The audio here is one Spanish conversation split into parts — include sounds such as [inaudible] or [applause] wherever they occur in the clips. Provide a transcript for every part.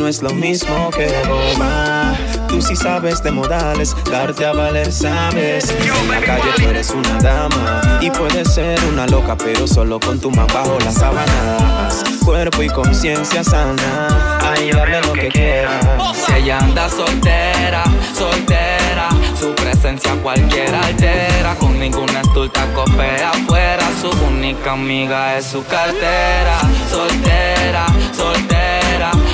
no es lo mismo que boba. Tú sí sabes de modales, darte a valer sabes. En la calle tú eres una dama y puedes ser una loca, pero solo con tu man bajo las sábanas. Cuerpo y conciencia sana, ahí hable lo que quieras. Si ella anda soltera, soltera, su presencia cualquiera altera. Con ninguna estulta copea afuera, su única amiga es su cartera. Soltera, soltera,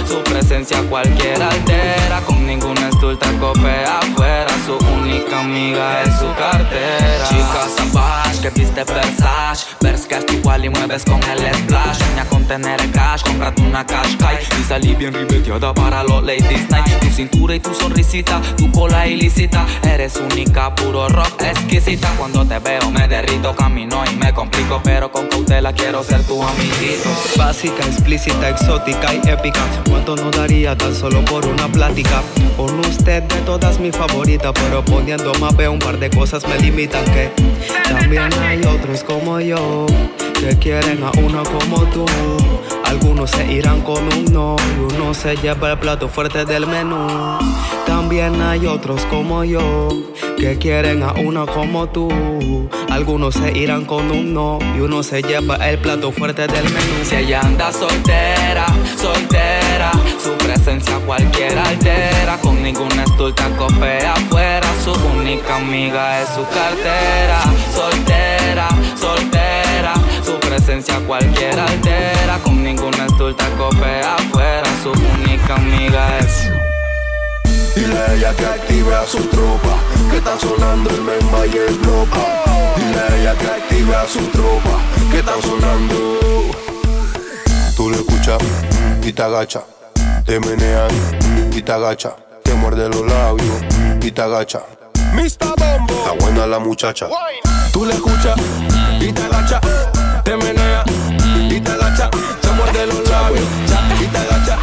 su presencia cualquiera altera. Ninguna estulta copea afuera, su única amiga es su cartera. Chica salvaje que viste Versace, ves que igual y mueves con el splash. Sueña con tener cash, cómprate una cash kai y salí bien ribeteada para los ladies night. Tu cintura y tu sonrisita, tu cola ilícita, eres única, puro rock exquisita. Cuando te veo me derrito, camino y me complico, pero con cautela quiero ser tu amiguito. Básica, explícita, exótica y épica. ¿Cuánto no daría tan solo por una plática? Con usted de todas mi favorita, pero poniendo más veo un par de cosas me limitan que también hay otros como yo que quieren a uno como tú. Algunos se irán con un no y uno se lleva el plato fuerte del menú. También hay otros como yo que quieren a uno como tú. Algunos se irán con un no y uno se lleva el plato fuerte del menú. Si ella anda soltera, soltera, su presencia cualquiera altera. Con ninguna estulta copea afuera, su única amiga es su cartera. Soltera, soltera, su presencia cualquiera altera. Estulta copea afuera, su única amiga es. Dile a ella que active a su tropa, que está sonando el memba y el blopa. Dile a ella que active a su tropa, que está sonando. Tú lo escuchas y te agacha, te menean y te agacha, te muerde los labios y te agacha. Mr. Bombo, está buena la muchacha. Tú le escuchas y te agacha, muerde los labios y te agacha.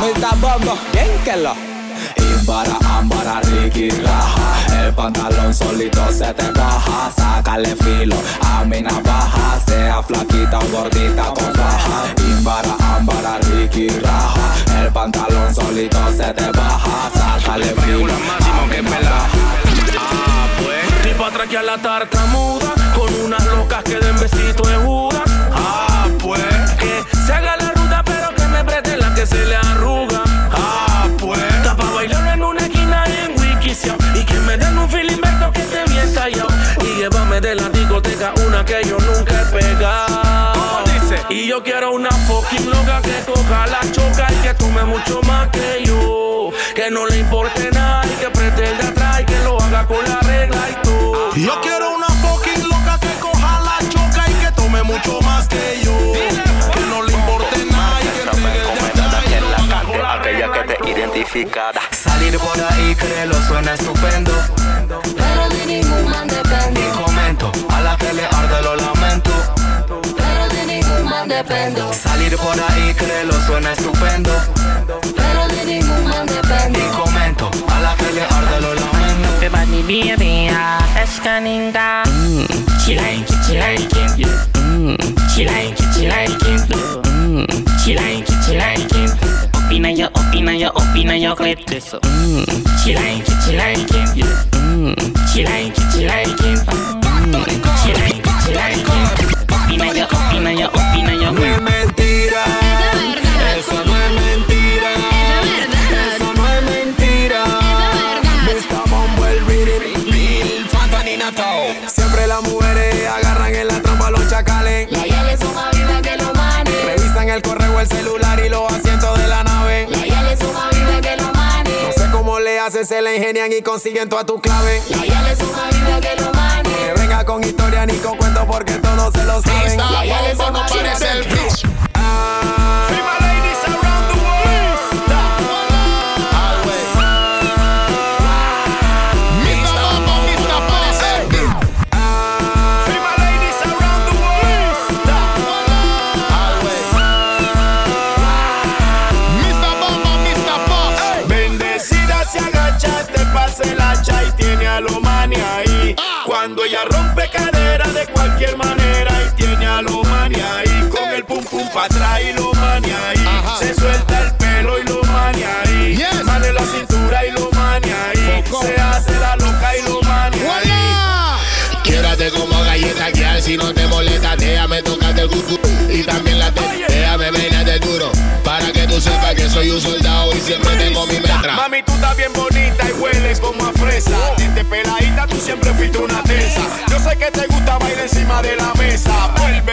Mr. Bombo, bien que lo. Imbara, ambara, Ricky, raja El pantalón solito se te baja Sácale filo a mi navaja Sea flaquita o gordita con faja Imbara, ambara, Ricky, raja El pantalón solito se te baja Sácale filo a mi navaja Ah, pues. Ni pa' traquear la tartamuda Con unas locas que den besito de Judas. Ah, pues. Que se haga la ruta, pero que me preste la que se le arruga. Ah, pues. Está pa' bailar en una esquina y en Wikisio. Y que me den un filimberto que esté bien tallado. Y llévame de la discoteca una que yo nunca he pegado. dice? Y yo quiero una fucking loca que coja la choca y que tome mucho más que yo. Que no le importe nada y que pretenda atrás y que lo haga con la regla y todo. Y Yo quiero una mucho más que yo. Que no le importe nada y que con la Aquella que te identificada Salir por ahí, créelo, suena estupendo. Pero de ningún man dependo. Y comento, a la que le arde lo lamento. Pero de ningún man dependo. Salir por ahí, créelo, suena estupendo. Pero de ningún man dependo. Y comento, a la que le arde lo lamento. ばにビアビア確かにだチライキチライキンチライキチライキンチライキチライキンオピナヨオピナヨオピナヨクレッツチライキチライキン se la ingenian y consiguen toda tu clave. La yale son más viva que los manes. Que venga con historia ni con cuento porque todos se lo saben. La yale son más viva Cuando ella rompe cadera de cualquier manera y tiene a lo mani ahí. Con el pum pum pa' atrás y lo mani ahí. Se suelta el pelo y lo mani ahí. Yes. Mano en la cintura y lo mani ahí. Foco. Se hace la loca y lo mani ahí. Quédate como galleta que al si no te molesta, déjame tocarte el cucu y también la te, déjame de duro para que tú sepas que soy un soldado y siempre tengo mi metra. Mami, tú estás bien bonita y hueles como a fresa. Desde peladita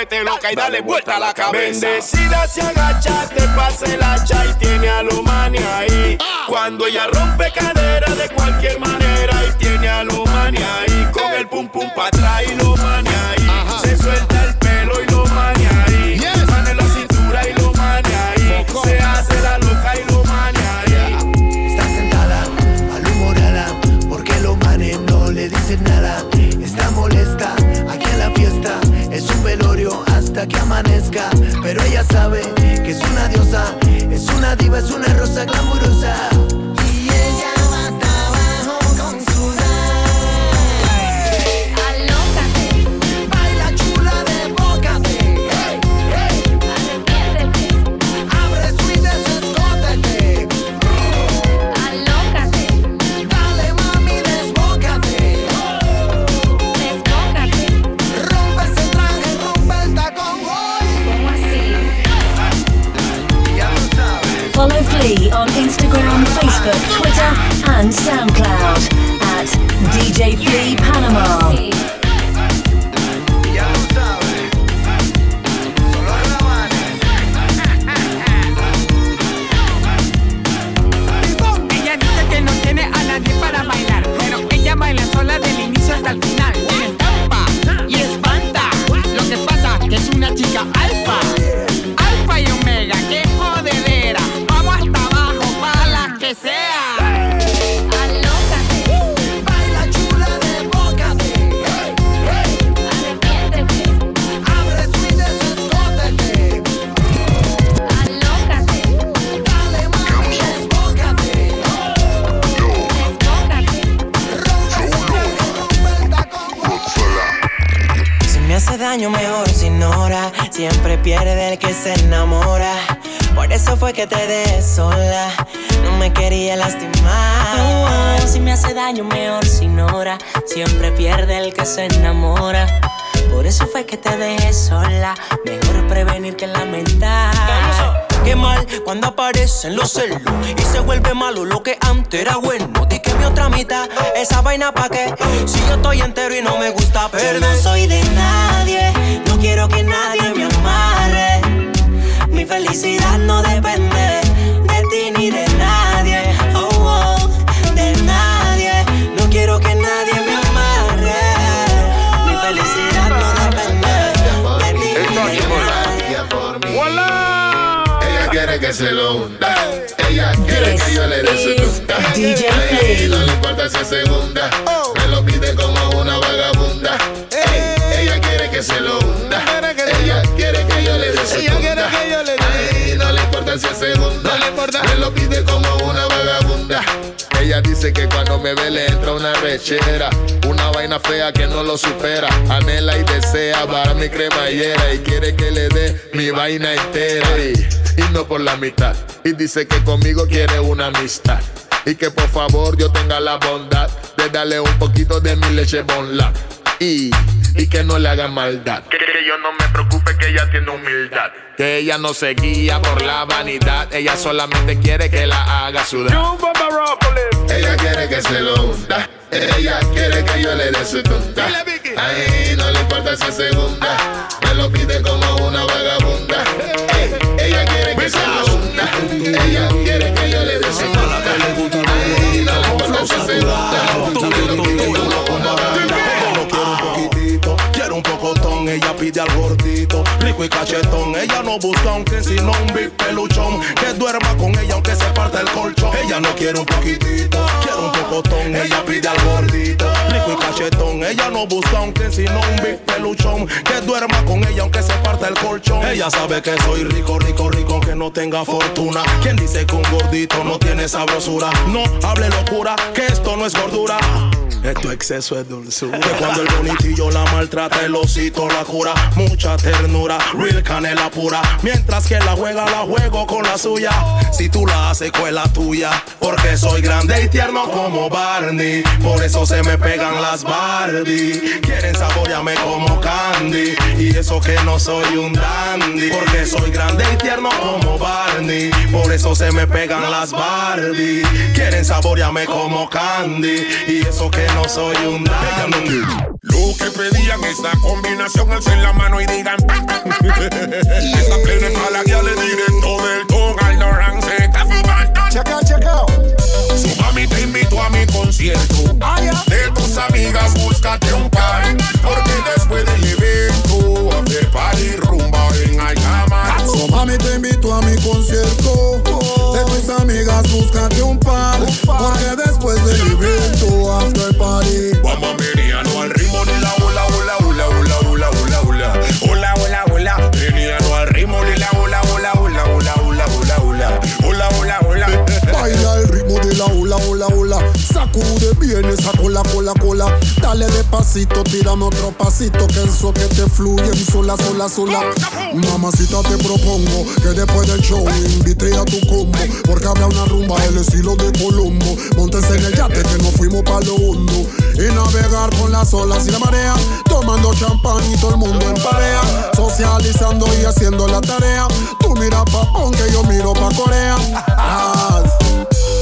Vuélvete loca y dale vuelta a la cabeza. Bendecida se agacha, te pasa el hacha y tiene a lo mani ahí. Cuando ella rompe cadera de cualquier manera y tiene a lo mani ahí. Con el pum pum pa' atrás y lo mani ahí. Por eso fue que te dejé sola. Mejor prevenir que lamentar. Qué mal cuando aparecen los celos y se vuelve malo lo que antes era bueno. Di que mi otra mitad, esa vaina pa' qué. Si yo estoy entero y no me gusta Yo perder. no soy de nadie, no quiero que nadie me amarre. Mi felicidad no depende de ti ni de nadie. Que se lo hunda. Ella quiere que yo le dé su tunda. Flea. no le importa si es segunda. Me lo pide como una vagabunda. Ey, ella quiere que se lo hunda. Ella quiere que yo le dé su tunda. Ey, no le importa segunda. Me lo pide como una vagabunda. Ella dice que cuando me ve le entra una rechera. Una vaina fea que no lo supera. Anhela y desea para mi cremallera Y quiere que le dé mi vaina entera. Y, y no por la mitad. Y dice que conmigo quiere una amistad. Y que por favor yo tenga la bondad De darle un poquito de mi leche bonla. Y, y que no le haga maldad que, que yo no me preocupe que ella tiene humildad Que ella no se guía por la vanidad Ella solamente quiere que la haga sudar ella quiere que se lo hunda. Ella quiere que yo le dé su tonta. Ay, no le importa esa segunda. Me lo pide como una vagabunda. Ey, ella quiere que se lo hunda. Ella quiere que yo le dé su tonta. Ella pide al gordito, rico y cachetón. Ella no busca aunque sino un big peluchón, que duerma con ella aunque se parta el colchón. Ella no quiere un poquitito, quiere un pocotón, ella pide al gordito, rico y cachetón. Ella no busca aunque sino un big peluchón, que duerma con ella aunque se parta el colchón. Ella sabe que soy rico, rico, rico, aunque no tenga fortuna. ¿Quién dice que un gordito no tiene sabrosura? No hable locura, que esto no es gordura. Esto exceso es dulzura. Que cuando el bonitillo la maltrata, el osito la cura. Mucha ternura, real canela pura. Mientras que la juega, la juego con la suya. Si tú la haces, con la tuya. Porque soy grande y tierno como Barney. Por eso se me pegan las Barbie. Quieren saborearme como candy. Y eso que no soy un dandy. Porque soy grande y tierno como Barney. Por eso se me pegan las Barbie. Quieren saborearme como candy. Y eso que no soy un dandy. Lo que pedían esta combinación, alcen la mano y digan. [laughs] Esta plena para la guía le directo del ton al Doran se está fumando. Check out, check out. Su mami te invito a mi concierto. De tus amigas, búscate un par. Porque después del evento, hacer party rumba en Ayamar. So, mami, te invito a mi concierto. De tus amigas, búscate un par. Porque después del evento, after party. Vamos meriano al ritmo de la ola, ola, el ritmo de la ola, ola, ola. Sacude bien esa cola, cola, cola. Dale despacito, tírame otro pasito. Que eso que te fluye sola, sola, sola. Mamacita, te propongo que después del show invite a tu combo. Porque habrá una rumba el estilo de Colombo. Montes en el yate que nos fuimos pa' lo hondo. Y navegar con las olas y la marea. Tomando champán y todo el mundo en pareja. Socializando y haciendo la tarea. Tú mira pa' que yo miro pa' Corea. Ah,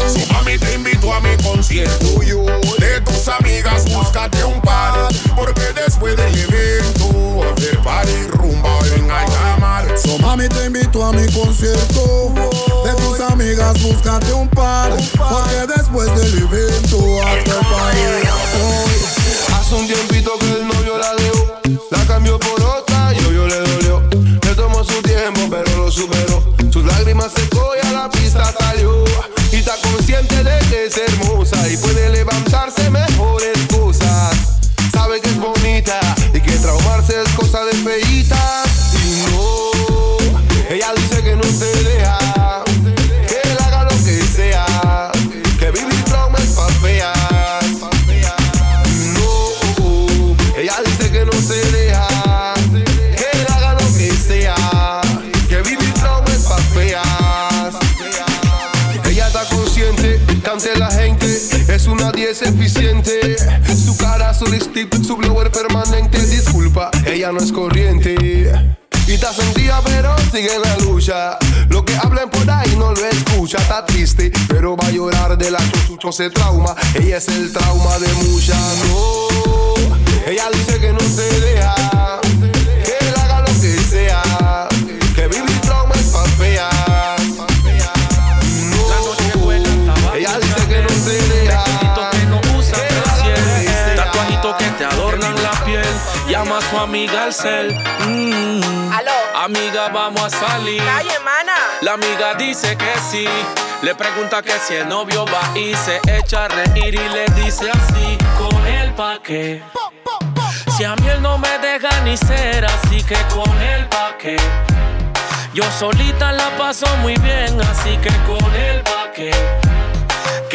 Su mami te invito a mi concierto. De tus amigas, búscate un par. Porque después del evento, hacer party rumba en Ayamar. So mami te invito a mi concierto De tus amigas búscate un par Porque después del evento after party Hace un tiempito que el novio la dejó, la cambió por otra y yo le dolió. Le tomó su tiempo, pero lo superó. Sus lágrimas secó y a la pista salió. Consciente de que es hermosa y puede levantarse mejores es una 10 eficiente. Su cara, su lipstick, su blower permanente. Disculpa, ella no es corriente. Y está sentida pero sigue en la lucha Lo que hablen por ahí no lo escucha Está triste pero va a llorar de la chuchucho se trauma Ella es el trauma de muchas No, ella dice que no se deja su amiga al cel. Mm. Amiga, vamos a salir. La amiga dice que sí. Le pregunta que si el novio va y se echa a reír y le dice así: Con él pa' qué. Si a mí él no me deja ni ser, así que con él pa' qué. Yo solita la paso muy bien, así que con él pa' qué.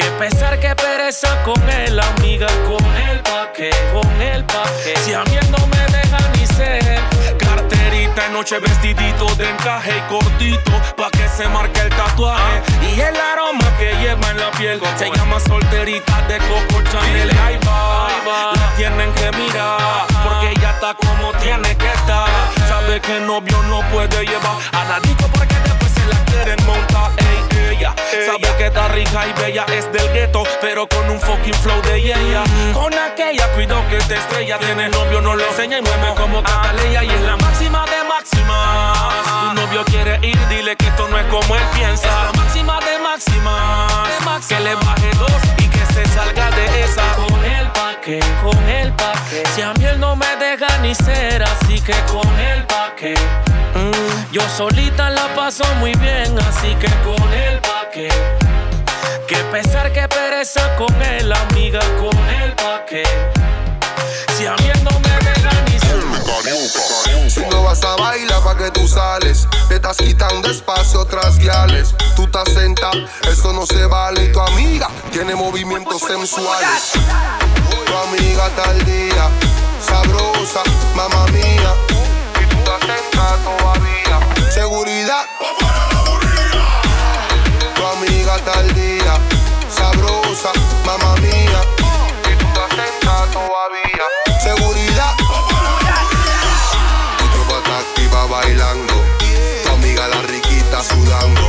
Que pesar, que pereza con él, amiga, con él pa' qué, con él pa' qué. Si a mí él no me deja ni ser, carterita en noche vestidito de encaje y cortito, pa' que se marque el tatuaje. Y el aroma que lleva en la piel se llama solterita de Coco Chanel. Ahí va, la tienen que mirar, porque ella está como tiene que estar. Sabe que el novio no puede llevar a la disco porque después quieren montar. Ey, ella. Sabe que está rica y bella, es del gueto, pero con un fucking flow de ella. Con aquella, cuido que te estrella. Tienes novio, no lo enseña y mueve como Cataleya. Y es la máxima de máxima. Tu novio quiere ir, dile que esto no es como él piensa. Es la máxima de máxima. Que le baje dos y que salga de esa. Con el paque, con el paque. Si a mí él no me deja ni ser, así que con el paque. Mm, yo solita la paso muy bien, así que con el paque. Que pesar que pereza con él, amiga, con el paque. Si a mí él no me deja ni ser. Si no vas a bailar, ¿pa' que tú sales? Te estás quitando espacio tras guiales. Tú estás sentado, eso no se vale. Y tu amiga tiene movimientos sensuales. Tu amiga tal día, sabrosa, mamá mía. Y tú estás sentada todavía. Seguridad. Tu amiga tal día, sabrosa, mamá mía. Y tú estás sentada todavía. Bailando. Tu amiga la riquita sudando.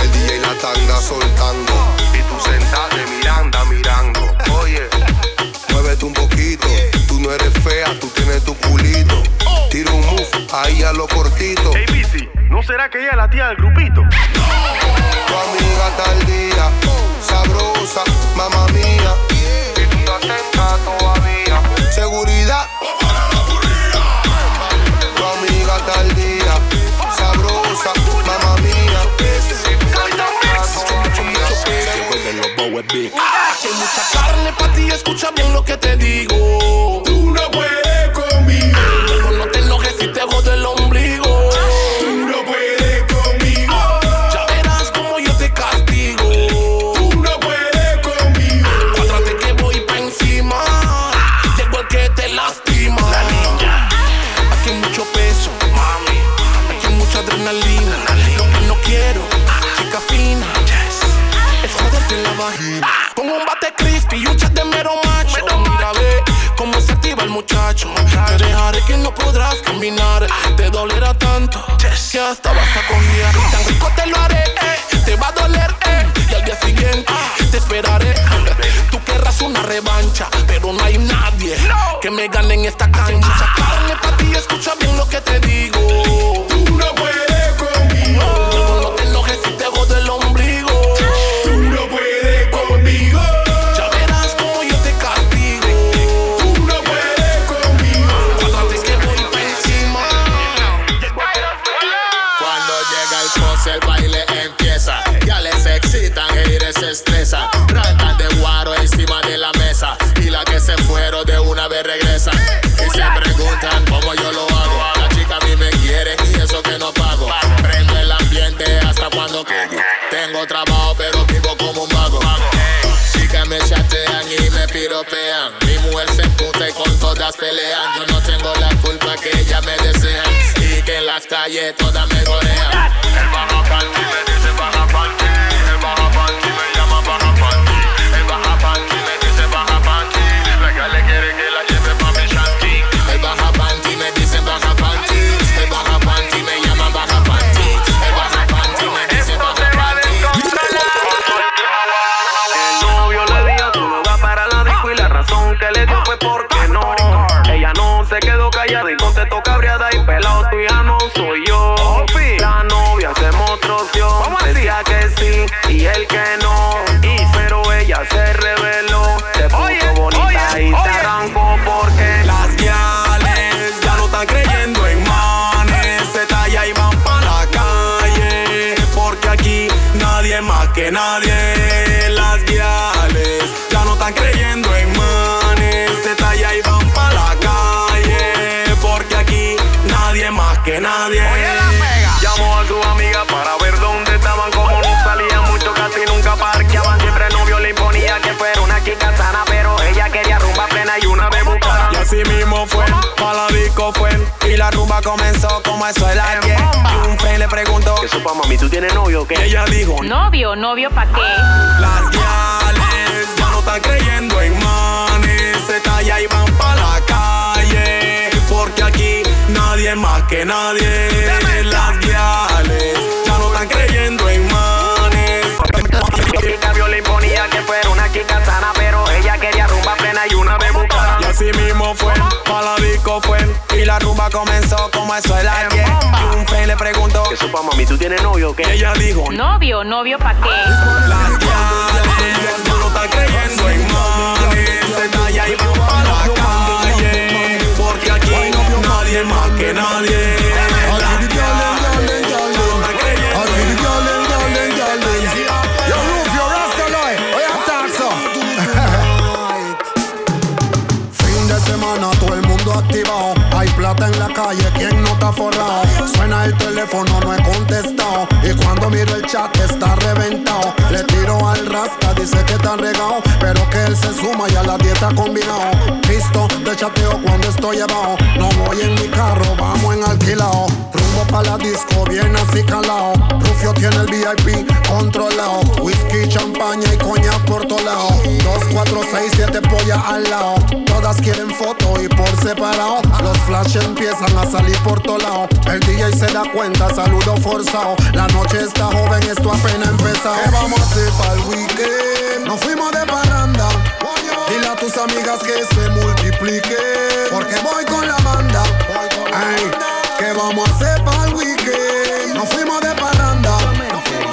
El DJ la tanga soltando. Y tú sentada de miranda mirando. Oye, muévete un poquito. Tú no eres fea, tú tienes tu culito. Tira un move ahí a lo cortito. Hey, Bici, ¿no será que ella es la tía del grupito? Tu amiga tal día, sabrosa, mamá mía. Y tú estás sentada todavía. Seguridad. Aquí hay mucha carne para ti, escucha bien lo que te digo. Tanto que hasta vas a cojear. Tan rico te lo haré, eh. te va a doler, eh. Y al día siguiente te esperaré. Tú querrás una revancha, pero no hay nadie que me gane en pelean. Yo no tengo la culpa que ella me desean. Y que en las calles todas me gorean. comenzó como eso el ayer. Y un fe le preguntó: ¿Qué supa, mami? ¿Tú tienes novio o qué? Ella dijo: ¿Novio? ¿Novio pa' qué? Las guiales ya no están creyendo en manes. Se talla y van pa' la calle. Porque aquí nadie más que nadie. Las guiales ya no están creyendo en manes. La chica vio imponía que fuera una chica sana, pero ella quería rumba plena y una vez cómo fue, para la disco fue. Y la rumba comenzó como eso el ayer. Y un fe le preguntó, ¿qué supa mami, tú tienes novio o qué? Ella dijo, novio, novio pa' qué. Las guiales, tú no estás creyendo en nadie. Se talla y pa' la calle, porque aquí no hay nadie más que nadie. Suena el teléfono, no he contestado. Y cuando miro el chat, está reventado. Tiro al rasta, dice que está regado. Pero que él se suma y a la dieta combinado. Visto, te chateo cuando estoy abajo. No voy en mi carro, vamos en alquilado. Rumbo pa' la disco, bien así calao. Rufio tiene el VIP controlado. Whisky, champaña y coñac por todo lado. Dos, cuatro, seis, siete pollas al lado. Todas quieren foto y por separado. Los flash empiezan a salir por todo lado. El DJ se da cuenta, saludo forzado. La noche está joven, esto apenas empezado. ¿Qué vamos a hacer para el weekend? Nos fuimos de parranda. Dile a tus amigas que se multiplique. Porque voy con la banda. Ey, ¿qué vamos a hacer para el weekend? Nos fuimos de parranda.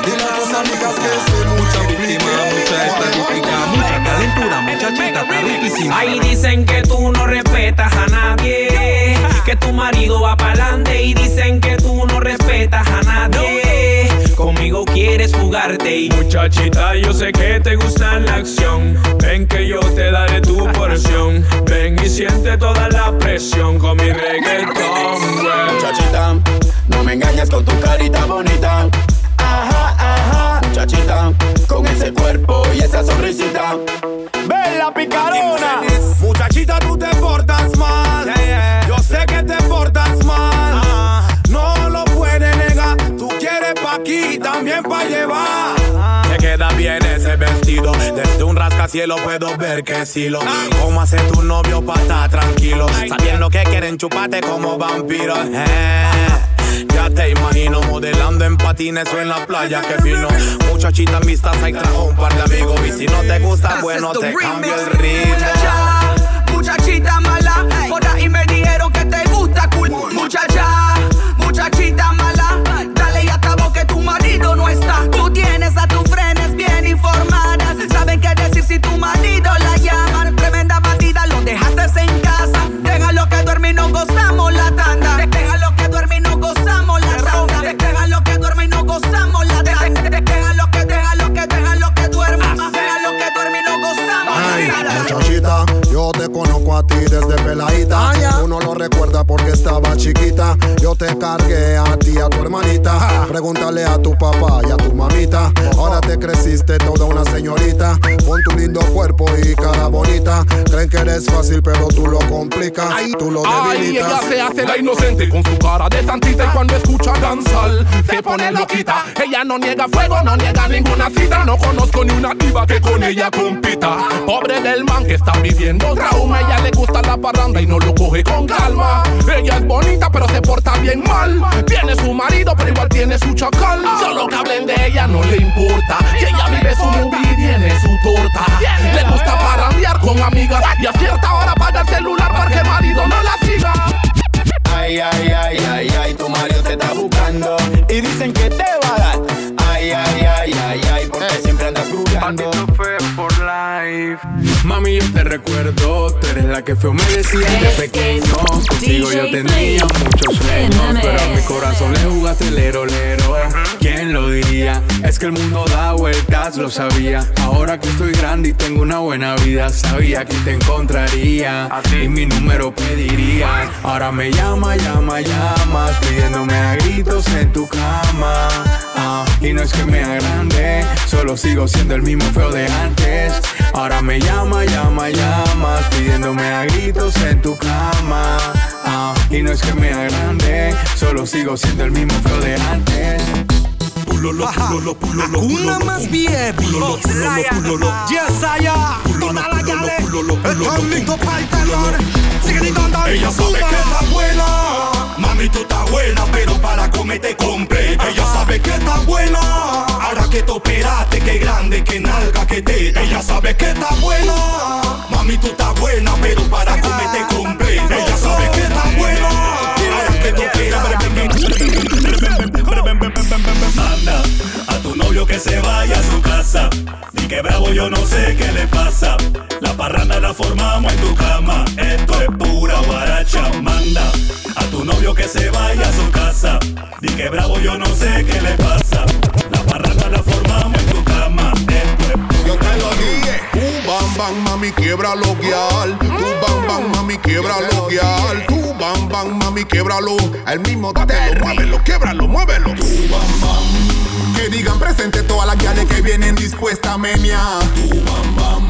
Dile a tus amigas que se multiplique. Mucha estadística, mucha calentura, muchachita, está riquísima. Ahí dicen que tú no respetas a nadie, que tu marido va pa'lante y dicen que tú no respetas a nadie. Quieres fugarte y Muchachita, yo sé que te gusta la acción. Ven que yo te daré tu porción. Ven y siente toda la presión con mi reggaetón, güey. Muchachita, no me engañes con tu carita bonita. Ajá, ajá. Muchachita, con ese cuerpo y esa sonrisita. Bella picarona. Muchachita, tú te portas mal. Llevar. Te queda bien ese vestido. Desde un rascacielo puedo ver que sí lo. Como hace tu novio pa' estar tranquilo. Sabiendo que quieren chuparte como vampiros. Eh. Ya te imagino modelando en patines o en la playa, que fino. Muchachita vistas, hay trajo un par de amigos. Y si no te gusta, bueno, te cambio el ritmo. Muchacha, muchachita mala, por ahí me dijeron que te gusta cool. Muchacha, tu marido yo te conozco a ti desde peladita. Uno lo recuerda porque estaba chiquita. Yo te cargué a ti, a tu hermanita. Pregúntale a tu papá y a tu mamita. Ahora te creciste toda una señorita. Con tu lindo cuerpo y cara bonita. Creen que eres fácil, pero tú lo complicas. Tú lo Ay, ella debilitas. se hace la inocente con su cara de santita y cuando escucha danzar se pone loquita. Ella no niega fuego, no niega ninguna cita. No conozco ni una diva que con ella compita. Pobre del man que está viviendo Ella le gusta la parranda y no lo coge con calma. Ella es bonita pero se porta bien mal. Tiene su marido pero igual tiene su chacal. Solo que hablen de ella no le importa. Que ella vive su movie y tiene su torta. Le gusta parrandear con amigas y a cierta hora apaga el celular para que recuerdo, tú eres la que feo me decía de pequeño. Contigo yo tenía muchos sueños, pero a mi corazón le jugaste el lero, lero. ¿Quién lo diría? Es que el mundo da vueltas, lo sabía. Ahora que estoy grande y tengo una buena vida, sabía que te encontraría y mi número pediría. Ahora me llama, llama, llamas, pidiéndome a gritos en tu cama. Y no es que me agrande, solo sigo siendo el mismo feo de antes. Ahora me llama, llama, llamas, pidiéndome a gritos en tu cama. Ah, y no es que me agrande, solo sigo siendo el mismo feo de antes. Pulolo, pulolo, pulolo, Una más bien. Pulolo, pulolo, pulolo. Yes, I am. Toda la gale. Están listos para el tenor. Sigue gritando. Ella sabe que está buena. Mami, tú estás buena, pero para comer te. Ella sabe que estás buena. Ahora que te operaste, que grande, que nalga, que te. Ella sabe que estás buena. Mami, tú estás buena, pero para comer te. Ella sabe que estás buena. Ahora que te operaste, que. Manda novio que se vaya a su casa. Ni que bravo, yo no sé qué le pasa. La parranda la formamos en tu cama. Esto es pura guaracha, manda. A tu novio que se vaya a su casa. Ni que bravo, yo no sé qué le pasa. La parranda la formamos en tu cama. Es Yo te lo dije. Tú bam bam mami quiebra lo guial. Tú bam bam mami quiebra lo guial. Tú bam bam mami quiebralo. El mismo dátelo, muévelo, quiebralo, muévelo. Tú bam bam. Que digan presente todas las guiales que vienen dispuestas a menia. Tú bam bam.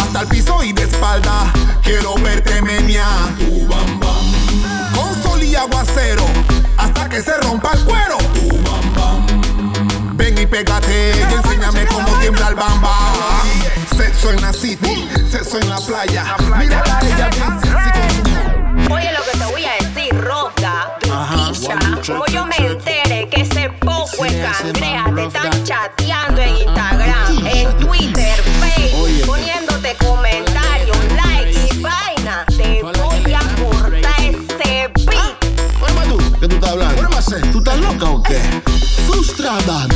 Hasta el piso y de espalda. Quiero verte menia. Tú bam bam. Con sol y aguacero. Hasta que se rompa el cuero. Tú bam bam. Ven y pégate el bamba. Sexo en la city, sexo en la playa. Mira a ella bien Oye, lo que te voy a decir, Roda, picha. Como yo me entere que ese poco es cangreja, te están chateando en Instagram, en Twitter, Facebook, poniéndote comentarios, likes y vaina. Te voy a cortar ese beat. ¿Qué tú estás hablando? ¿Tú estás loca o qué? Frustrada,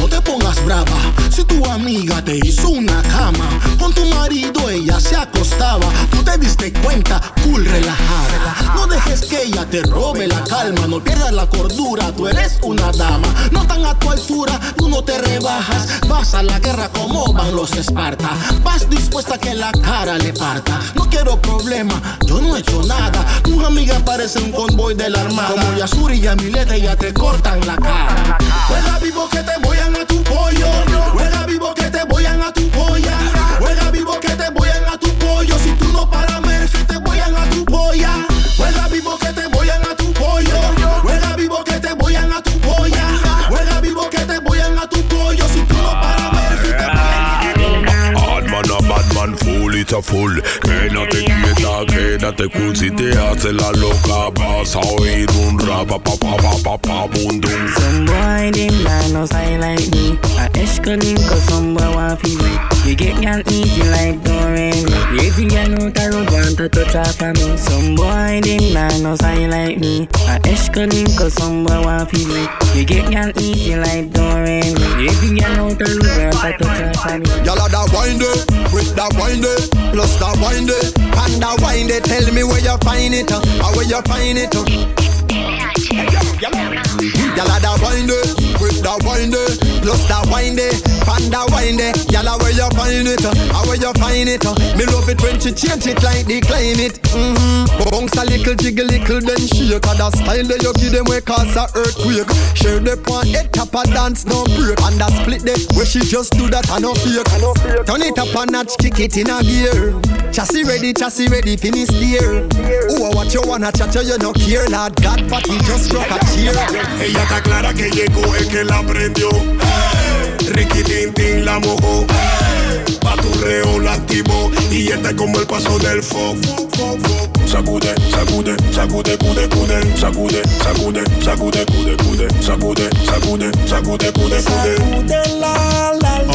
tu amiga te hizo una cama, con tu marido ella se acostaba. Tú te diste cuenta, cool, relajada. No dejes que ella te robe la calma. No pierdas la cordura, tú eres una dama. No tan a tu altura, tú no te rebajas. Vas a la guerra como van los Esparta. Vas dispuesta a que la cara le parta. No quiero problema, yo no he hecho nada. Tu amiga parece un convoy de la armada. Como Yasuri y Yamilete ya te cortan la cara. Juega vivo que te voyan a tu pollo. Juega vivo que te voyan a tu polla. Fool it's a fool. Quédate quieta, quédate cool. Si te hace la loca, vas a oír un rap, pa pa pa pa pa bum. Some boy nah no style like me. A Eshkelin cause some boy want fi me. You get girl easy like Doreen. Every girl out the road want to touch off of me. Some boy them nah no style like me. A Eshkelin cause some boy want fi me. You get girl easy like Doreen. Every girl out the road want to touch off of me. Y'all are that wind it, with that wind plus that wind and that wind. Tell me where you find it, uh, where you find it. Uh. Y'all are that wind it, with that wind it, plus that wind it, and that wind it. Y'all are where you find it, uh, where you find it. Me love it when she change it like the climate. Mm-hmm. Bounce a little, jiggle little, then shake. And that style that you give them we cause a earthquake. Share the point, head tap a dance, no break. And that split the where she just do that, I no fake. Turn it up a notch, kick it in a gear. Chassis ready, chassis ready, finish steer. Oh, what you wanna chat, you no care, lad. God, party just rock a cheer. Ella está clara que llegó, el que la prendió. Ricky Tintin la mojó. Paturreo la activó. Y este es como el paso del fo. Sacude, sacude, sacude, cude, cude. Sacude, sacude, sacude, cude, cude. Sacude, sacude, sacude, cude, cude.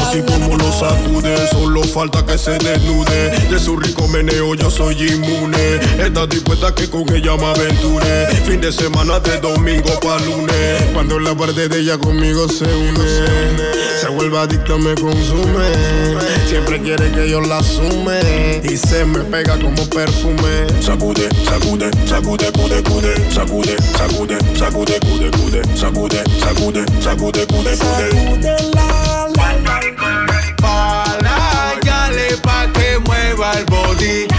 Así como lo sacude, solo falta que se desnude. De su rico meneo yo soy inmune. Estás dispuesta que con ella me aventure. Fin de semana de domingo pa' lunes. Cuando la parte de ella conmigo se une. Se vuelve adicta, me consume. Siempre quiere que yo la sume. Y se me pega como perfume. Sacude, sacude, sacude, cude, cude. Sacude, sacude, sacude, cude, cude. Sacude, sacude, sacude, cude, cude. Para, pa' que mueva el body.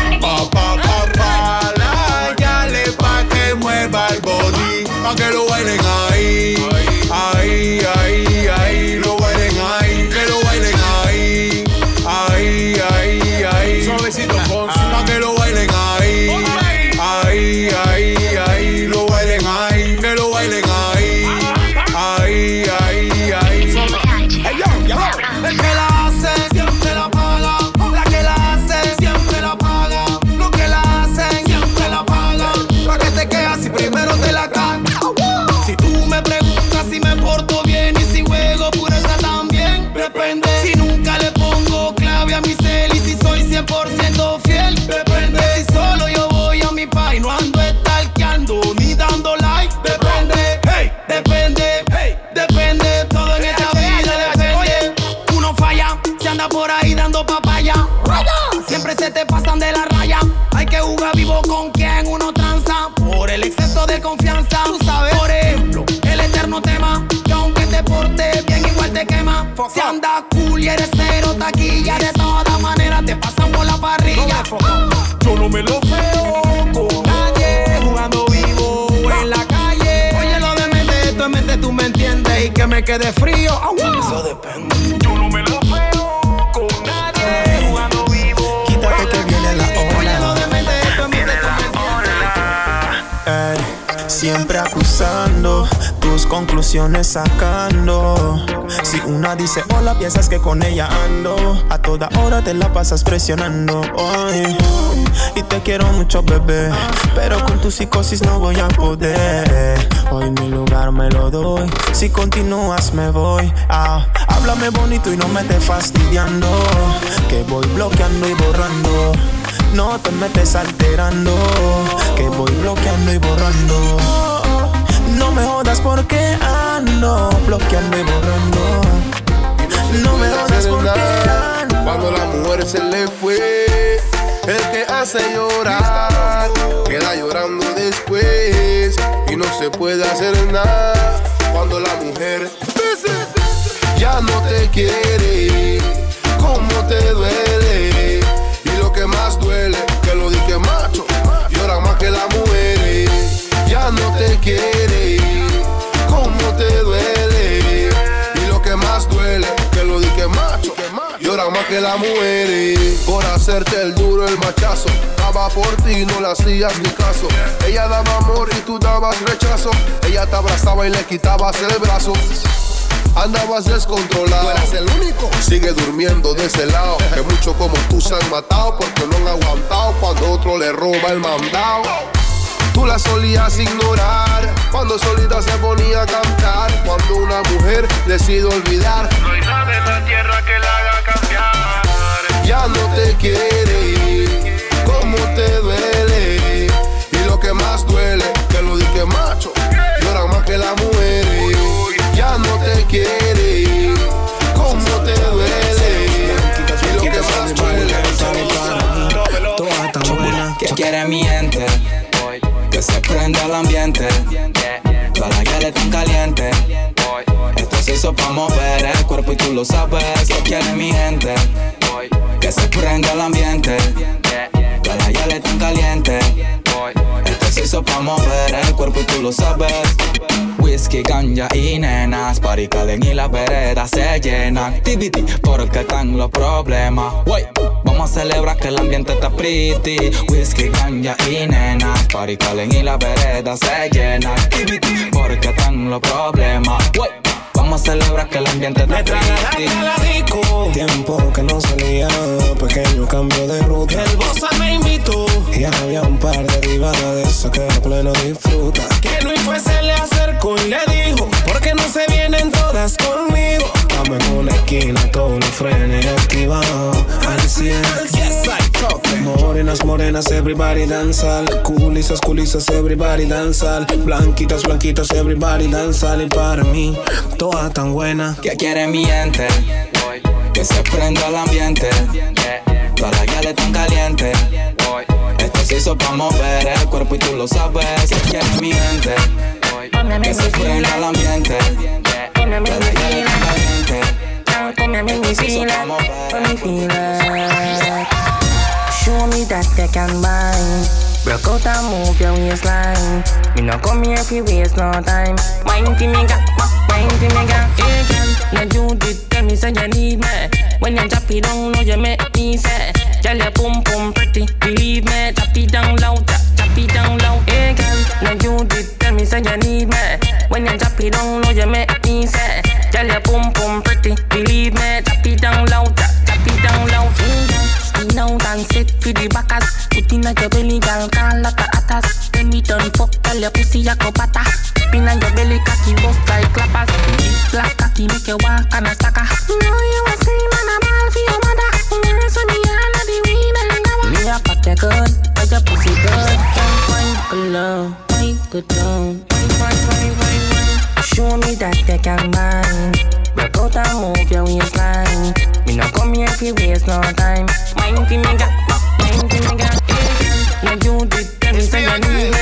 Si andas cool y eres cero taquilla, de todas maneras te pasan por la parrilla. Yo no me lo veo con nadie jugando vivo en la calle. Oye, lo de mente, tú me entiendes. Y que me quede frío. Eso depende. Sacando. Si una dice hola, piensas que con ella ando. A toda hora te la pasas presionando. Y te quiero mucho, bebé. Pero con tu psicosis no voy a poder. Hoy mi lugar me lo doy. Si continúas, me voy. Ah, háblame bonito y no me estés fastidiando. Que voy bloqueando y borrando. No te metes alterando, que voy bloqueando y borrando. No me jodas porque ando bloqueando y borrando. No me jodas porque ando. Cuando la mujer se le fue, el que hace llorar queda llorando después y no se puede hacer nada. Cuando la mujer ya no te quiere, cómo te duele y lo que más duele que lo dije macho llora más que la mujer ya no te quiere más que la mujer por hacerte el duro el machazo daba por ti no le hacías ni caso ella daba amor y tú dabas rechazo ella te abrazaba y le quitabas el brazo Andabas descontrolado, tú eras el único. Sigue durmiendo de ese lado. Que muchos como tú se han matado porque no han aguantado cuando otro le roba el mandado. Tú la solías ignorar cuando solita se ponía a cantar. Cuando una mujer decide olvidar, No hay nada en la tierra que la haga cambiar. ya no te quiere. Cómo te duele y lo que más duele que lo dije macho. Llora más que la mujer. Ya no te quiere. Cómo te duele y lo que más duele. Toda tan buena. ¿Qué quiere mi prenda el ambiente. Todas las gales tan caliente. Esto se hizo pa' mover el cuerpo y tú lo sabes. ¿Qué quiere mi gente? Que se prenda el ambiente. Todas las gales tan caliente. Esto se hizo pa' mover el cuerpo y tú lo sabes. Whisky, ganja y nenas, party calen y las veredas se llenan. Activity, porque están los problemas. Vamos a celebrar que el ambiente está pretty. Whisky, ganja y nenas, party calen y las veredas se llenan. Activity, porque están los problemas. Vamos a celebrar que el ambiente está pretty. Tiempo que no salía, pequeño cambio de ruta. El bossa me invitó. Y había un par de derivadas de eso que a pleno disfruta. Que Luis fue, se le acercó y le dijo: ¿Por qué no se vienen todas conmigo? Dame en una esquina, todos los frenes activados al 100. Yes, I talk. Morenas, morenas, everybody danzal. Culizas, culizas, everybody danzal. Blanquitas, blanquitas, everybody danzal. Y para mí, toda tan buena. ¿Qué quiere mi gente? Que se prenda el ambiente. Todas las gales tan calientes. Esto se hizo pa' mover el cuerpo y tú lo sabes. ¿Qué quiere mi gente? Que se prenda el ambiente. Todas las gales tan calientes. Esto se hizo pa' mover. Show me that they can bind. Broke out and move your waistline. Me no come here if you waste no time. Wine to me, got wine to me, got Hey girl, now you did tell me say you need me. When you drop it down, know you make me say. Girl, your pum pum pretty, believe me. Drop it down low, drop, drop it down low. Hey girl, now you did tell me say you need me. When you drop it down, know you make me say. Girl, your pum pum pretty, believe me. Drop it down low, drop, drop it down. Hey spin out and sit for the backers. Put in your belly, girl, call like a atas. Then me done fuck, tell your pussy a go pata. Spin on your belly, cocky bust like clappers. Big black cocky make you walk on a stacker. Know you a scream and a ball for your mother. Girl, so me all of the and cover. Me a fuck you good, but your pussy good. Below, wine, good down. Wine, wine, wine, wine, wine. Show me that you can mind. Rock out and move your waistline. Me no come here if you waste no time. Mind to me, got, mind to me, got. Now you did tell me say you need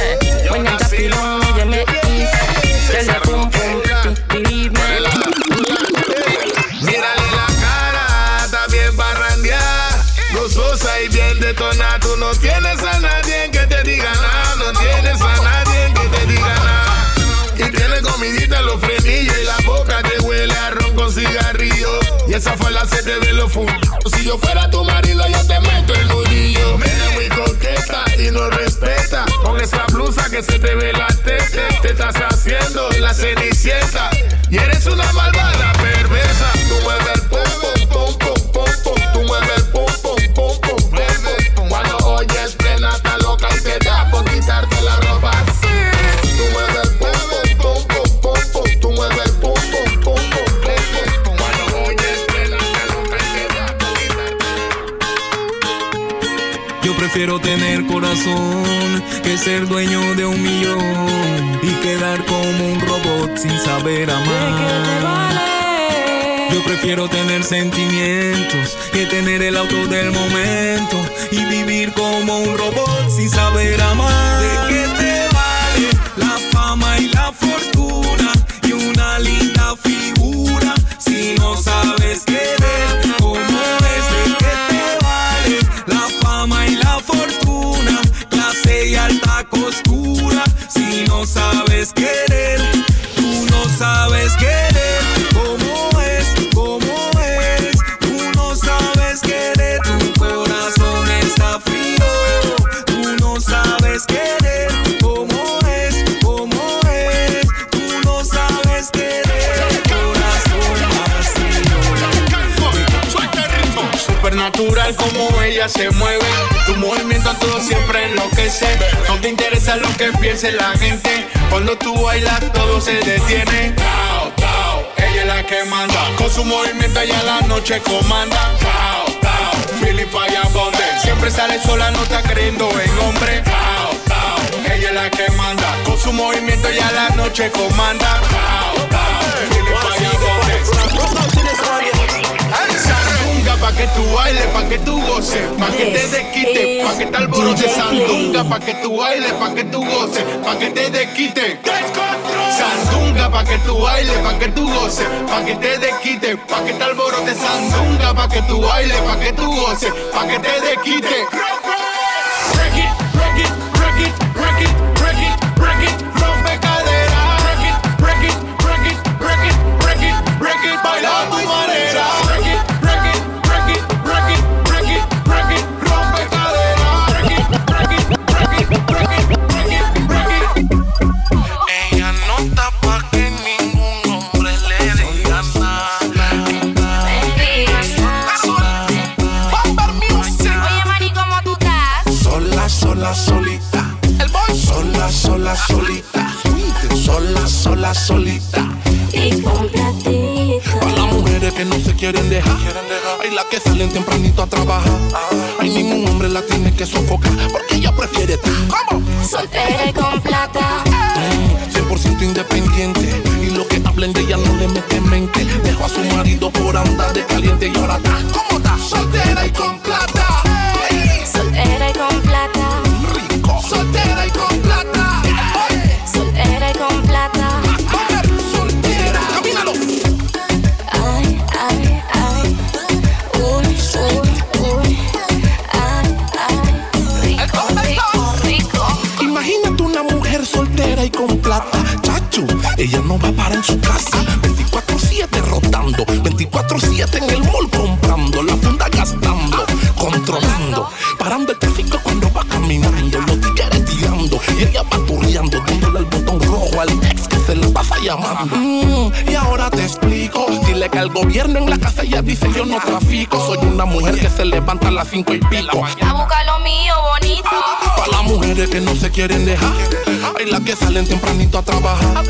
full. Si yo fuera tu marido, yo te meto el nudillo. Eres muy coqueta y no respeta. Con esa blusa que se te ve la teta, te estás haciendo la cenicienta. Y eres una malvada corazón que ser dueño de un millón y quedar como un robot sin saber amar. Yo prefiero tener sentimientos que tener el auto del momento y vivir como un robot sin saber amar. ¿De qué te Supernatural como ella se mueve. Tu movimiento a todo siempre enloquece. No te interesa lo que piense la gente. Cuando tú bailas todo se detiene. Tao, tao, ella es la que manda. Con su movimiento ella la noche comanda. Tao, tao, Philip. Siempre sale sola, no está creyendo en hombre. Tao, tao, ella es la que manda. Con su movimiento ella la noche comanda. Tao, tao, Sandunga pa' que tú bailes, pa' que tú goces, pa' que te desquite, pa' que te alborote Sandunga pa' que tú bailes, pa' que tú goces, pa' que te desquite Sandunga pa' que tú bailes, pa' que tú goces, pa' que te desquite, pa' que te alborote Sandunga pa' que tú bailes, pa' que tú goces, pa' que te desquite solita. Sola, sola, solita. Y con platito. Para las mujeres que no se quieren dejar. Hay las que salen tempranito a trabajar. Hay ningún hombre la tiene que sofocar. Porque ella prefiere estar. ¿Cómo? Soltera y con plata. Mm, 100% independiente. Y lo que hablen de ella no le mete mente. Dejó a su marido por andar de caliente y ahora está. ¿Cómo está? Soltera y con plata. El gobierno en la casa ella dice yo no trafico. Soy una mujer que se levanta a las cinco y pico. A buscar lo mío, bonito. Para las mujeres que no se quieren dejar. Hay las que salen tempranito a trabajar.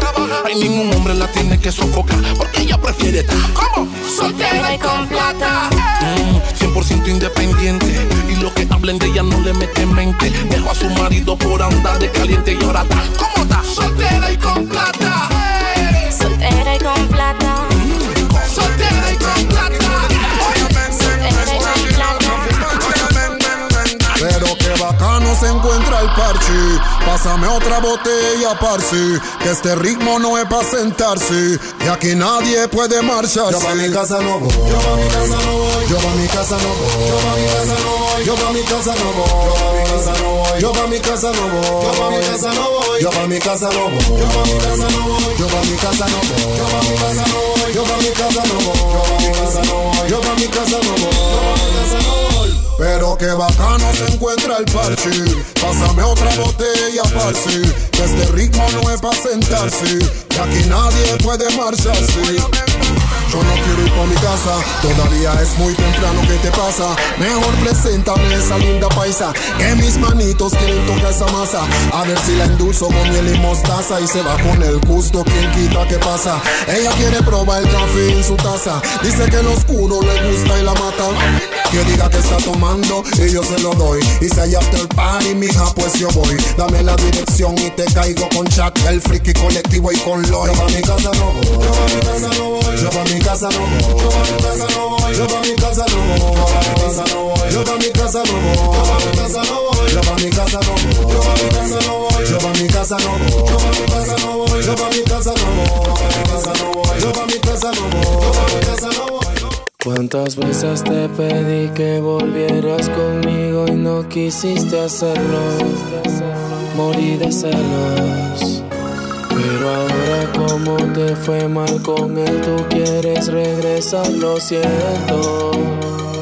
Hay ningún hombre la tiene que sofocar. Porque ella prefiere estar. ¿Cómo? Soltera y con plata. Mm, 100% independiente. Y lo que hablen de ella no le mete mente. Dejó a su marido por andar de caliente y ahora está. ¿Cómo está? Soltera y con plata. Se encuentra el parche. Pásame otra botella, parce. Que este ritmo no es para sentarse. Y aquí nadie puede marcharse. Yo pa' mi casa no voy. Yo pa' mi casa no voy. Yo pa' mi casa no voy. Yo pa' mi casa no voy. Yo pa' mi casa no voy. Yo pa' mi casa no voy. Yo pa' mi casa no voy. Yo pa' mi casa no voy. Yo pa' mi casa no voy. Yo pa' mi casa no voy. Yo pa' mi casa no voy. Yo pa' mi casa no voy. Yo pa' mi casa no voy. Pero qué bacano se encuentra el parche. Pásame otra botella, parce. Que este ritmo no es para sentarse. Que aquí nadie puede marcharse. Yo no quiero ir pa' mi casa, todavía es muy temprano, ¿qué te pasa? Mejor preséntame esa linda paisa, que mis manitos quieren tocar esa masa. A ver si la endulzo con miel y mostaza y se va con el gusto, quien quita qué pasa. Ella quiere probar el café en su taza, dice que lo oscuro le gusta y la mata. Que diga que está tomando y yo se lo doy. Y si hay after party, mija, pues yo voy. Dame la dirección y te caigo con Jack, el friki colectivo y con Lloyd. Yo pa' mi casa no voy, yo pa' mi casa no voy. Casa no voy, yo pa' mi casa no voy. Yo mi casa no voy, yo pa' mi casa no voy. Yo pa' mi casa no voy, yo pa' mi casa no voy. Yo pa' mi casa no voy, yo pa' mi casa no voy. Yo mi casa no voy, yo pa' mi casa no voy. Yo mi casa no voy. ¿Cuántas veces te pedí que volvieras conmigo y no quisiste hacerlo? Morí de celos. Pero ahora como te fue mal con él, tú quieres regresar, lo siento.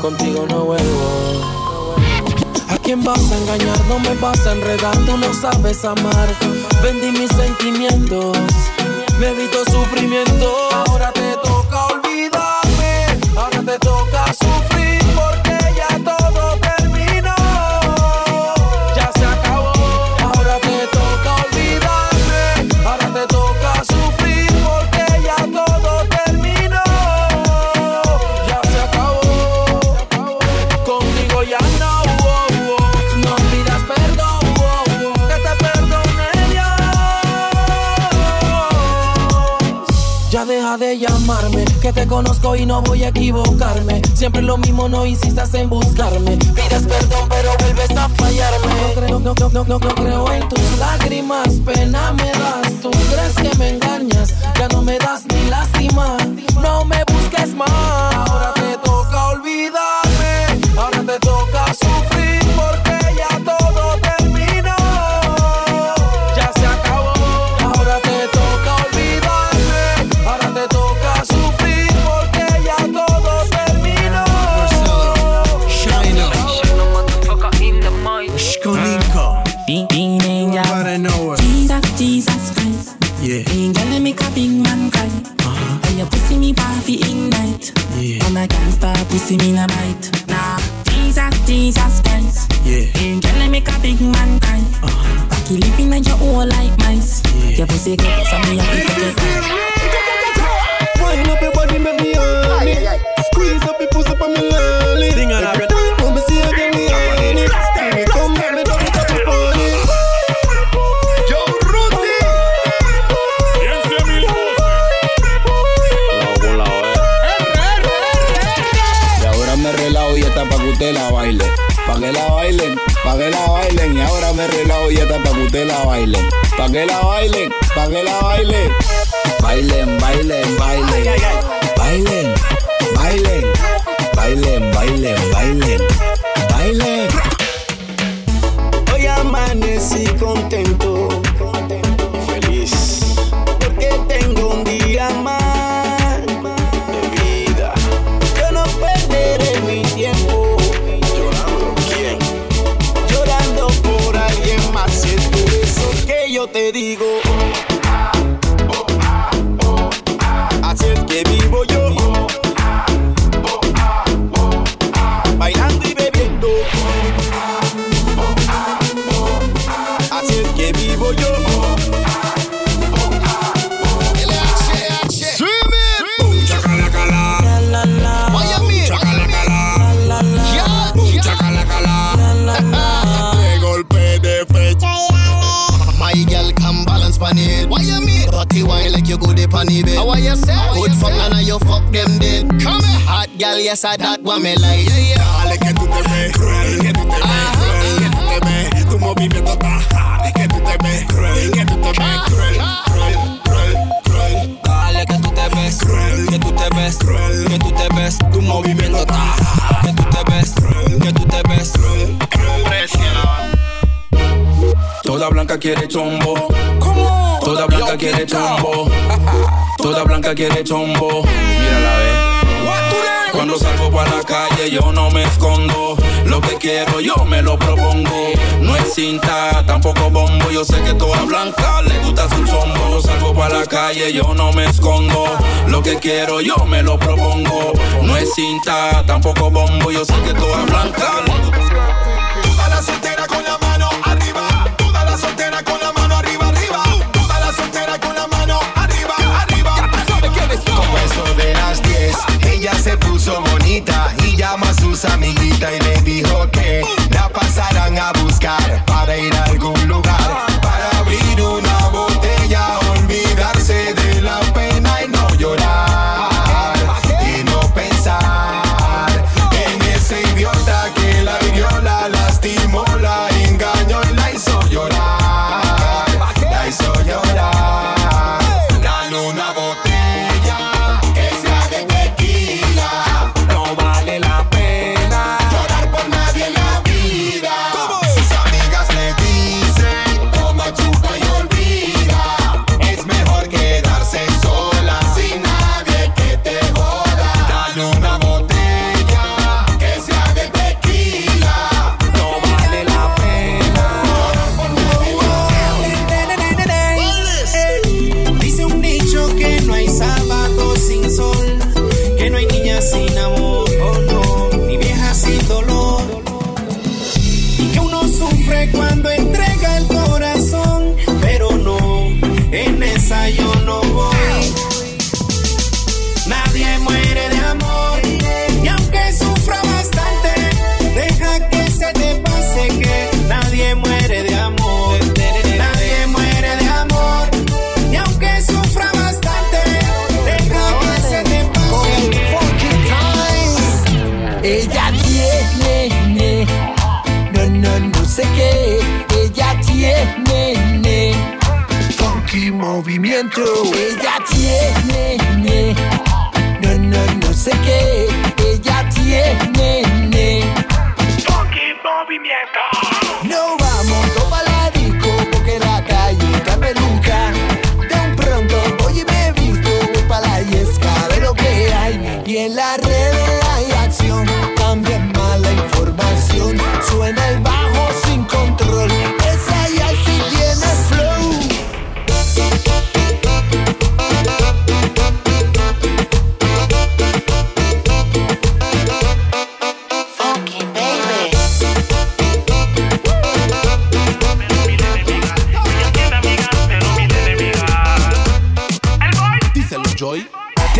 Contigo no vuelvo. ¿A quién vas a engañar? No me vas a enredar, tú no sabes amar. Vendí mis sentimientos, me evito sufrimiento. Ahora te toca de llamarme, que te conozco y no voy a equivocarme. Siempre lo mismo, no insistas en buscarme. Pides perdón, pero vuelves a fallarme. No creo, no creo en tus lágrimas, pena me das. Tú me like you good upon the bed. How are you say? Good fuck and I you fuck them dead. Come here. Hot girl, yes, I that what me like. Yeah, yeah. Dale que tú te ves cruel, que tú te ves cruel, que tú te ves. Tu movimiento está hot, que tú te ves cruel, que tú te ves cruel, cruel, cruel, cruel. Dale que tú te ves cruel, que tú te ves cruel, que tú te ves. Tu movimiento está hot. Hard. quiere chombo. Toda blanca quiere chombo. [laughs] Toda blanca quiere chombo. Mírala, ve. Cuando salgo para la calle yo no me escondo. Lo que quiero yo me lo propongo. No es cinta, tampoco bombo. Yo sé que toda blanca le gusta su chombo. Cuando salgo para la calle yo no me escondo. Lo que quiero yo me lo propongo. No es cinta, tampoco bombo. Yo sé que toda blanca le Toda la soltera con la mano. Toda la soltera con la mano arriba, arriba. Toda la soltera con la mano arriba, arriba. Ya Como eso de las 10, ella se puso bonita y llama a sus amiguitas y le dijo que la pasarán a buscar para ir a algún lugar,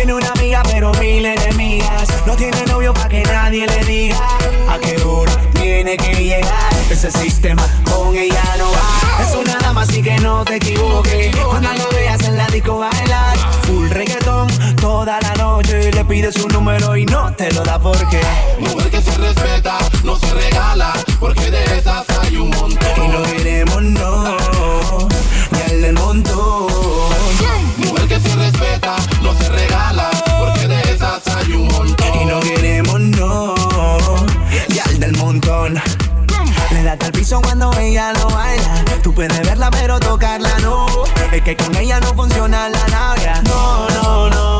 Tiene una amiga pero mil enemigas No tiene novio pa' que nadie le diga A qué hora tiene que llegar. Ese sistema con ella no va. Es una dama así que no te equivoques. Cuando lo veas en la disco bailar Full reggaetón toda la noche. Le pides su número y no te lo da porque Mujer que se respeta, no se regala, porque de esas hay un montón. Y no queremos no Ni el del montón Al piso cuando ella lo baila. Tú puedes verla pero tocarla no. Es que con ella no funciona la navia No, no, no.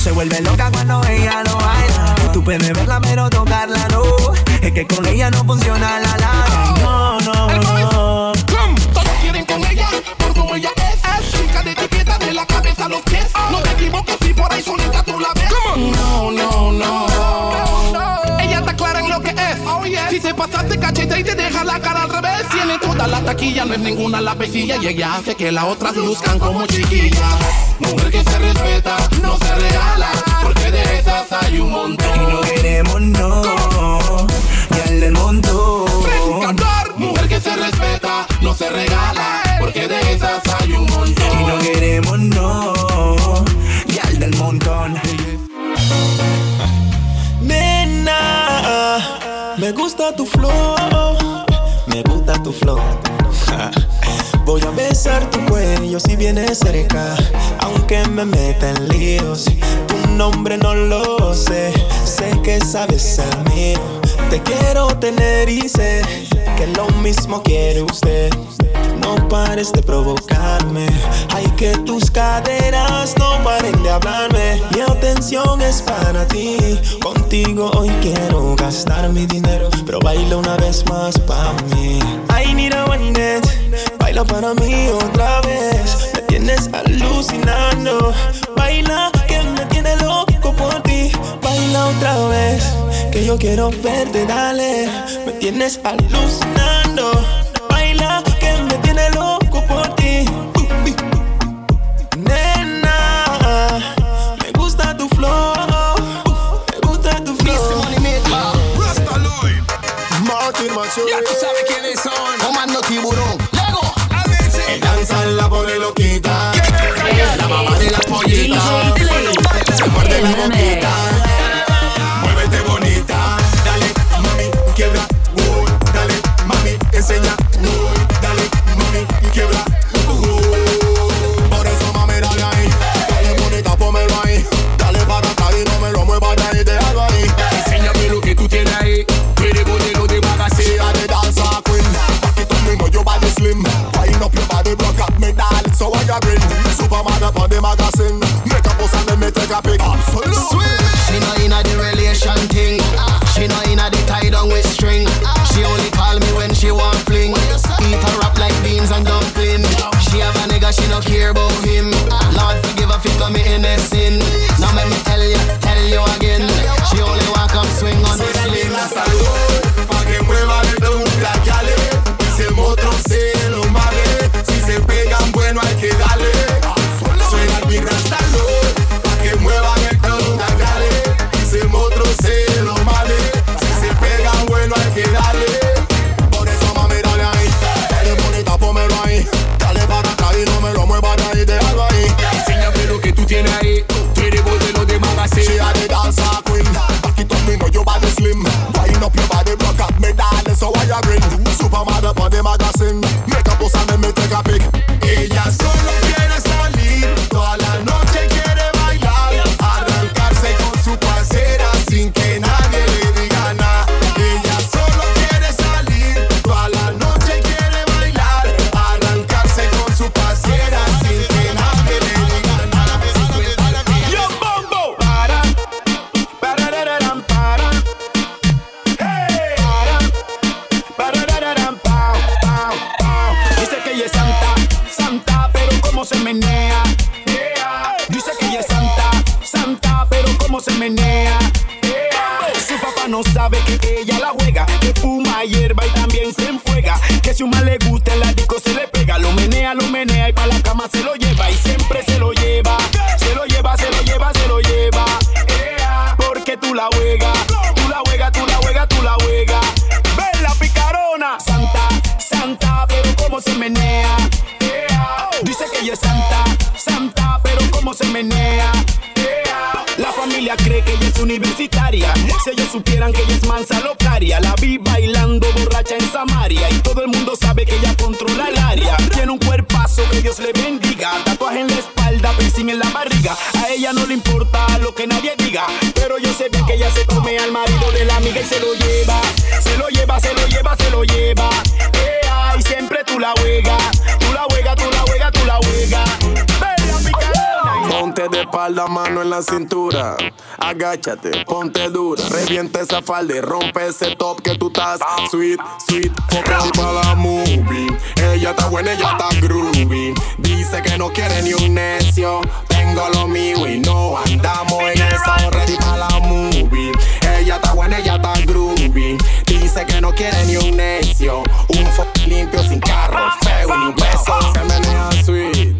Se vuelve loca cuando ella lo baila. Tú puedes verla pero tocarla no. Es que con ella no funciona la navia No, no, no. Todos quieren con ella, por como ella es. Chica de etiqueta de la cabeza a los pies. No te equivoques si por ahí solita tú la ves. No, no, no. Si se pasaste cacheta y te deja la cara al revés. Tiene toda la taquilla, no es ninguna la pesilla. Y ella hace que las otras luzcan como chiquillas. Mujer que se respeta, no se regala, porque de esas hay un montón. Y no queremos no Y al del montón Mujer que se respeta, no se regala, porque de esas hay un montón. Y no queremos no Y al del montón Nena, me gusta tu flow, me gusta tu flow. [laughs] Voy a besar tu cuello si vienes cerca, aunque me meta en líos. Tu nombre no lo sé, sé que sabes el mío. Te quiero tener y sé que lo mismo quiere usted. No pares de provocarme. Hay que tus caderas no paren de hablarme. Mi atención es para ti. Contigo hoy quiero gastar mi dinero, pero baila una vez más para mí. I need a. Baila para mí otra vez. Me tienes alucinando. Baila que me tiene loco por ti. Baila otra vez. Que yo quiero verte, dale. Me tienes alucinando. Yeah, take a pic. Absolutely. She know inna the relation thing. She know inna the tie down with string. She only call me when she want fling. Eat her up like beans and dumpling. She have a nigga, she no care about espalda, mano en la cintura. Agáchate, ponte dura. Revienta esa falda y rompe ese top que tú estás. Sweet, sweet, focal para la movie. Ella está buena, ella está groovy. Dice que no quiere ni un necio. Tengo lo mío y no andamos en esa. Ready para la movie. Ella está buena, ella está groovy. Dice que no quiere ni un necio. Un fuck limpio sin carro feo ni un beso. Se menea sweet.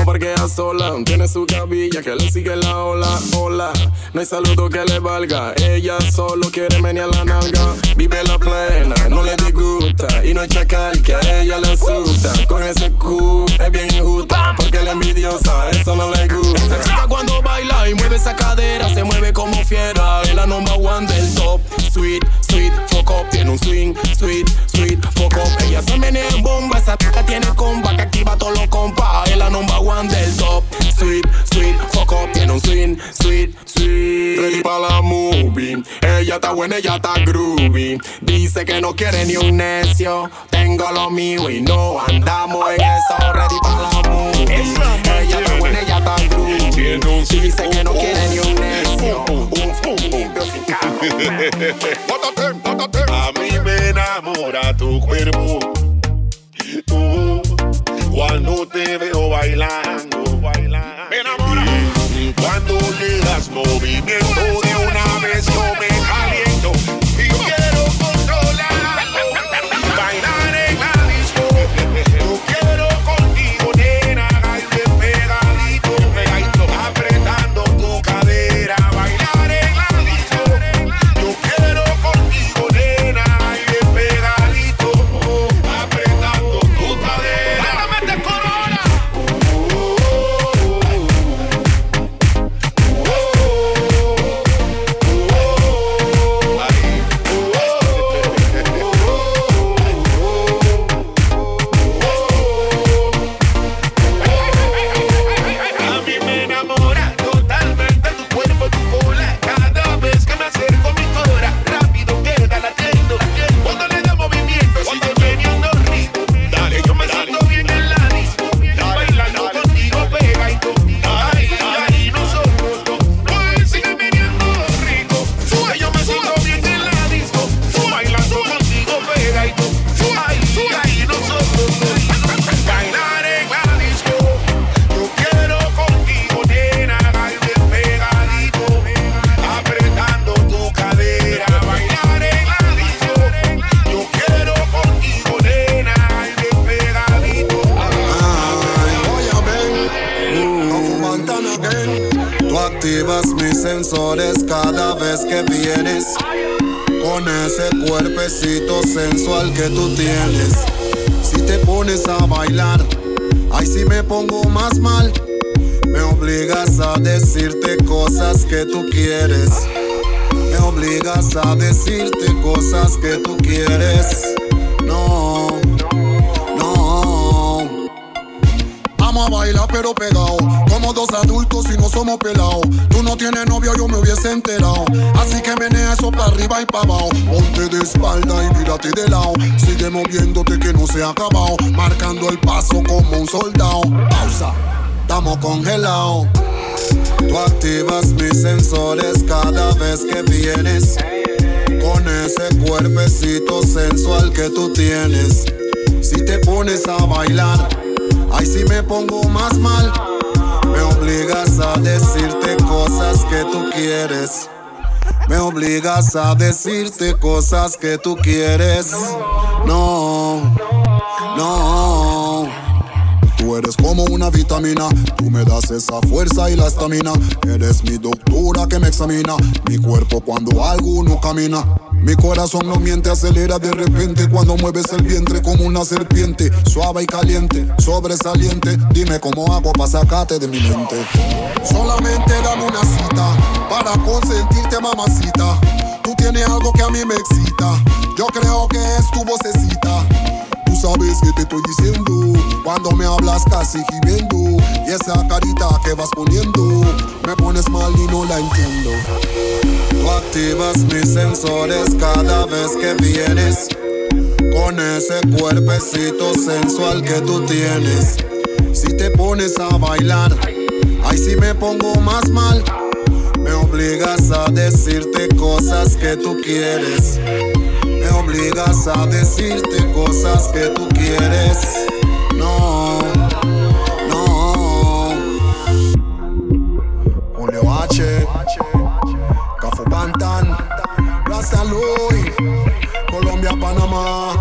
No porque ella sola, tiene su cabilla que le sigue la ola, hola. No hay saludo que le valga, ella solo quiere menear la nalga. Vive la plena, no le disgusta. Y no hay chacal que a ella le asusta. Con ese Q es bien injusta, porque la envidiosa, eso no le gusta. Esta chica cuando baila y mueve esa cadera, se mueve como fiera. Es la number one del top. Sweet, sweet, fuck up, tiene un swing, sweet, sweet, fuck up. Ella se menea en bomba, esa chica tiene comba que activa todos los compas. Es la number one del top. Sweet, sweet, fuck up, tiene un swing, sweet, sweet. Ready para la movie. ella está buena, ella está groovy. Dice que no quiere ni un necio. Tengo lo mío y no andamos en eso. Ready para la movie. Ella está buena, ella está groovy. Dice que no quiere ni un necio. A mí me enamora tu cuerpo. Tú, cuando te veo bailando, bailando. Me enamora. Cuando le das movimiento soldado Pausa, estamos congelados Tú activas mis sensores cada vez que vienes Con ese cuerpecito sensual que tú tienes Si te pones a bailar Ay, si me pongo más mal, me obligas a decirte cosas que tú quieres. Me obligas a decirte cosas que tú quieres. No. Eres como una vitamina, tú me das esa fuerza y la estamina. Eres mi doctora que me examina, mi cuerpo cuando algo no camina. Mi corazón no miente, acelera de repente cuando mueves el vientre como una serpiente, suave y caliente, sobresaliente. Dime cómo hago para sacarte de mi mente. Solamente dame una cita para consentirte, mamacita. Tú tienes algo que a mí me excita. Yo creo que es tu vocecita. Sabes que te estoy diciendo cuando me hablas casi gimiendo y esa carita que vas poniendo me pones mal y no la entiendo. Tú activas mis sensores cada vez que vienes con ese cuerpecito sensual que tú tienes. Si te pones a bailar, ay si me pongo más mal. Me obligas a decirte cosas que tú quieres. Obligas a decirte cosas que tú quieres. No, no. Julio H. Cafo Bantan. Rasta Louis. Colombia, Panamá.